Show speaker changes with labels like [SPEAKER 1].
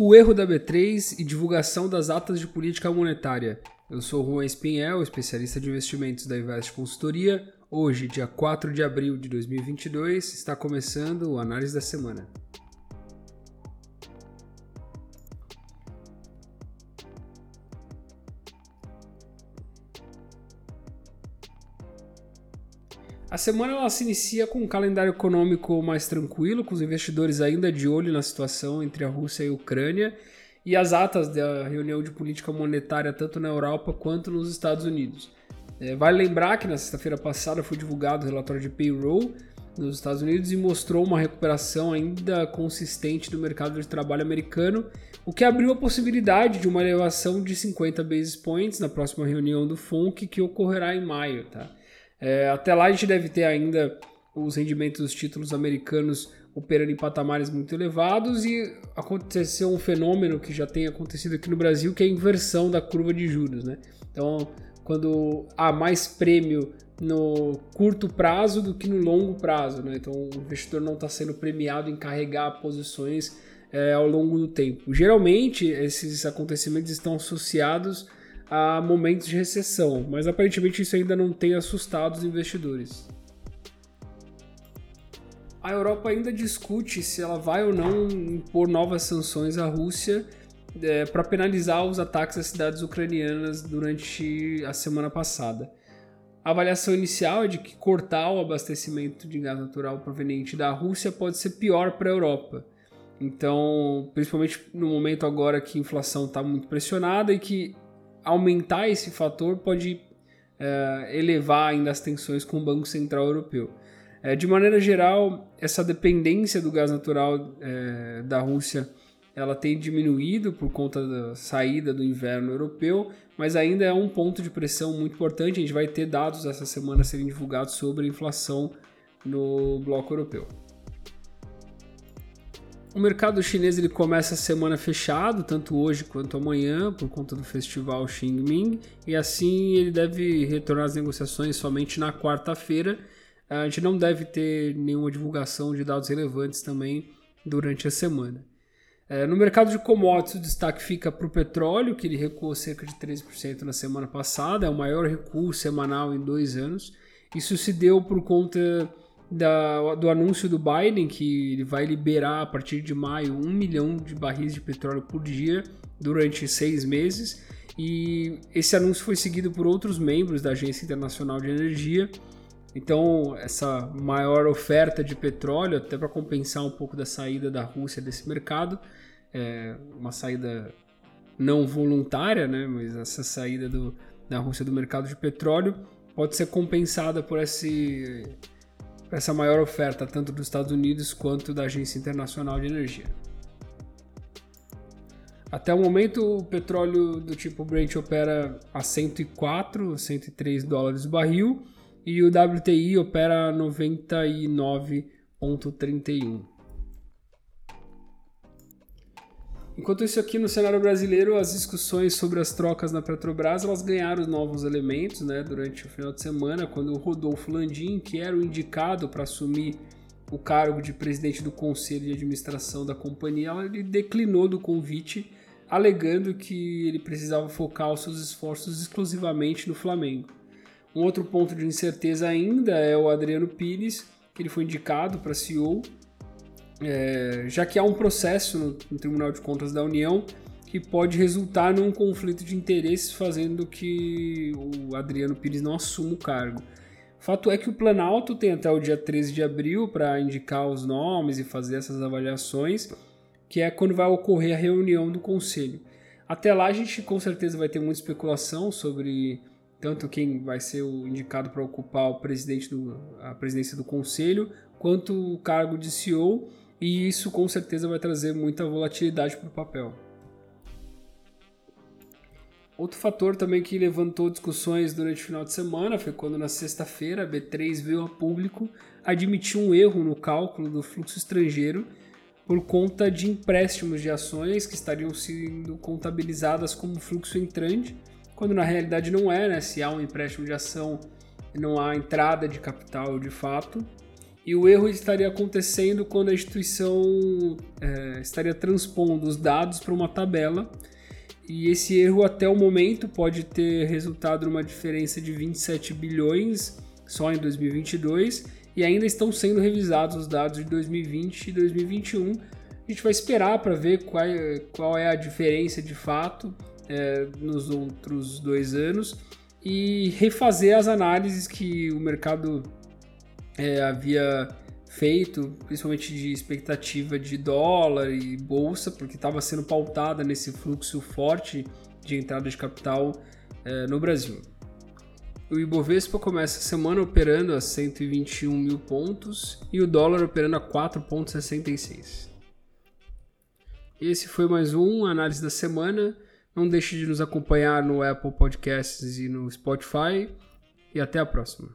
[SPEAKER 1] O erro da B3 e divulgação das atas de política monetária. Eu sou Juan Espinhel, especialista de investimentos da Invest Consultoria. Hoje, dia 4 de abril de 2022, está começando o Análise da Semana. A semana ela se inicia com um calendário econômico mais tranquilo, com os investidores ainda de olho na situação entre a Rússia e a Ucrânia e as atas da reunião de política monetária tanto na Europa quanto nos Estados Unidos. É, vale lembrar que na sexta-feira passada foi divulgado o relatório de payroll nos Estados Unidos e mostrou uma recuperação ainda consistente do mercado de trabalho americano, o que abriu a possibilidade de uma elevação de 50 basis points na próxima reunião do FONC que ocorrerá em maio. Tá? É, até lá a gente deve ter ainda os rendimentos dos títulos americanos operando em patamares muito elevados e aconteceu um fenômeno que já tem acontecido aqui no Brasil, que é a inversão da curva de juros. Né? Então, quando há mais prêmio no curto prazo do que no longo prazo. Né? Então, o investidor não está sendo premiado em carregar posições é, ao longo do tempo. Geralmente, esses acontecimentos estão associados a momentos de recessão, mas aparentemente isso ainda não tem assustado os investidores. A Europa ainda discute se ela vai ou não impor novas sanções à Rússia é, para penalizar os ataques às cidades ucranianas durante a semana passada. A avaliação inicial é de que cortar o abastecimento de gás natural proveniente da Rússia pode ser pior para a Europa. Então, principalmente no momento agora que a inflação está muito pressionada e que aumentar esse fator pode é, elevar ainda as tensões com o Banco Central Europeu. É, de maneira geral, essa dependência do gás natural é, da Rússia ela tem diminuído por conta da saída do inverno europeu, mas ainda é um ponto de pressão muito importante. A gente vai ter dados essa semana serem divulgados sobre a inflação no bloco europeu. O mercado chinês ele começa a semana fechado, tanto hoje quanto amanhã, por conta do festival Xingming, e assim ele deve retornar às negociações somente na quarta-feira. A gente não deve ter nenhuma divulgação de dados relevantes também durante a semana. É, no mercado de commodities, o destaque fica para o petróleo, que ele recuou cerca de 13% na semana passada, é o maior recuo semanal em dois anos. Isso se deu por conta da, do anúncio do Biden que ele vai liberar a partir de maio um milhão de barris de petróleo por dia durante seis meses. E esse anúncio foi seguido por outros membros da Agência Internacional de Energia. Então, essa maior oferta de petróleo, até para compensar um pouco da saída da Rússia desse mercado, é uma saída não voluntária, né? mas essa saída do, da Rússia do mercado de petróleo pode ser compensada por esse essa maior oferta tanto dos Estados Unidos quanto da Agência Internacional de Energia. Até o momento, o petróleo do tipo Brent opera a 104, 103 dólares o barril e o WTI opera a 99,31. Enquanto isso aqui no cenário brasileiro, as discussões sobre as trocas na Petrobras, elas ganharam novos elementos, né, durante o final de semana, quando o Rodolfo Landim, que era o indicado para assumir o cargo de presidente do conselho de administração da companhia, ele declinou do convite, alegando que ele precisava focar os seus esforços exclusivamente no Flamengo. Um outro ponto de incerteza ainda é o Adriano Pires, que ele foi indicado para CEO é, já que há um processo no, no, Tribunal de Contas da União que pode resultar num conflito de interesses, fazendo que o Adriano Pires não assuma o cargo. Fato é que o Planalto tem até o dia 13 de abril para indicar os nomes e fazer essas avaliações, que é quando vai ocorrer a reunião do conselho. Até lá a gente com certeza vai ter muita especulação sobre tanto quem vai ser o indicado para ocupar o presidente do, a presidência do conselho, quanto o cargo de CEO e isso com certeza vai trazer muita volatilidade para o papel. Outro fator também que levantou discussões durante o final de semana foi quando na sexta-feira a B3 veio a público admitir um erro no cálculo do fluxo estrangeiro por conta de empréstimos de ações que estariam sendo contabilizadas como fluxo entrante, quando na realidade não é, né? Se há um empréstimo de ação, não há entrada de capital de fato. E o erro estaria acontecendo quando a instituição é, estaria transpondo os dados para uma tabela. E esse erro, até o momento, pode ter resultado numa diferença de 27 bilhões só em 2022. E ainda estão sendo revisados os dados de 2020 e 2021. A gente vai esperar para ver qual, qual é a diferença de fato é, nos outros dois anos e refazer as análises que o mercado é, havia feito, principalmente de expectativa de dólar e bolsa, porque estava sendo pautada nesse fluxo forte de entrada de capital é, no Brasil. O Ibovespa começa a semana operando a 121 mil pontos e o dólar operando a 4,66. Esse foi mais um Análise da Semana. Não deixe de nos acompanhar no Apple Podcasts e no Spotify. E até a próxima.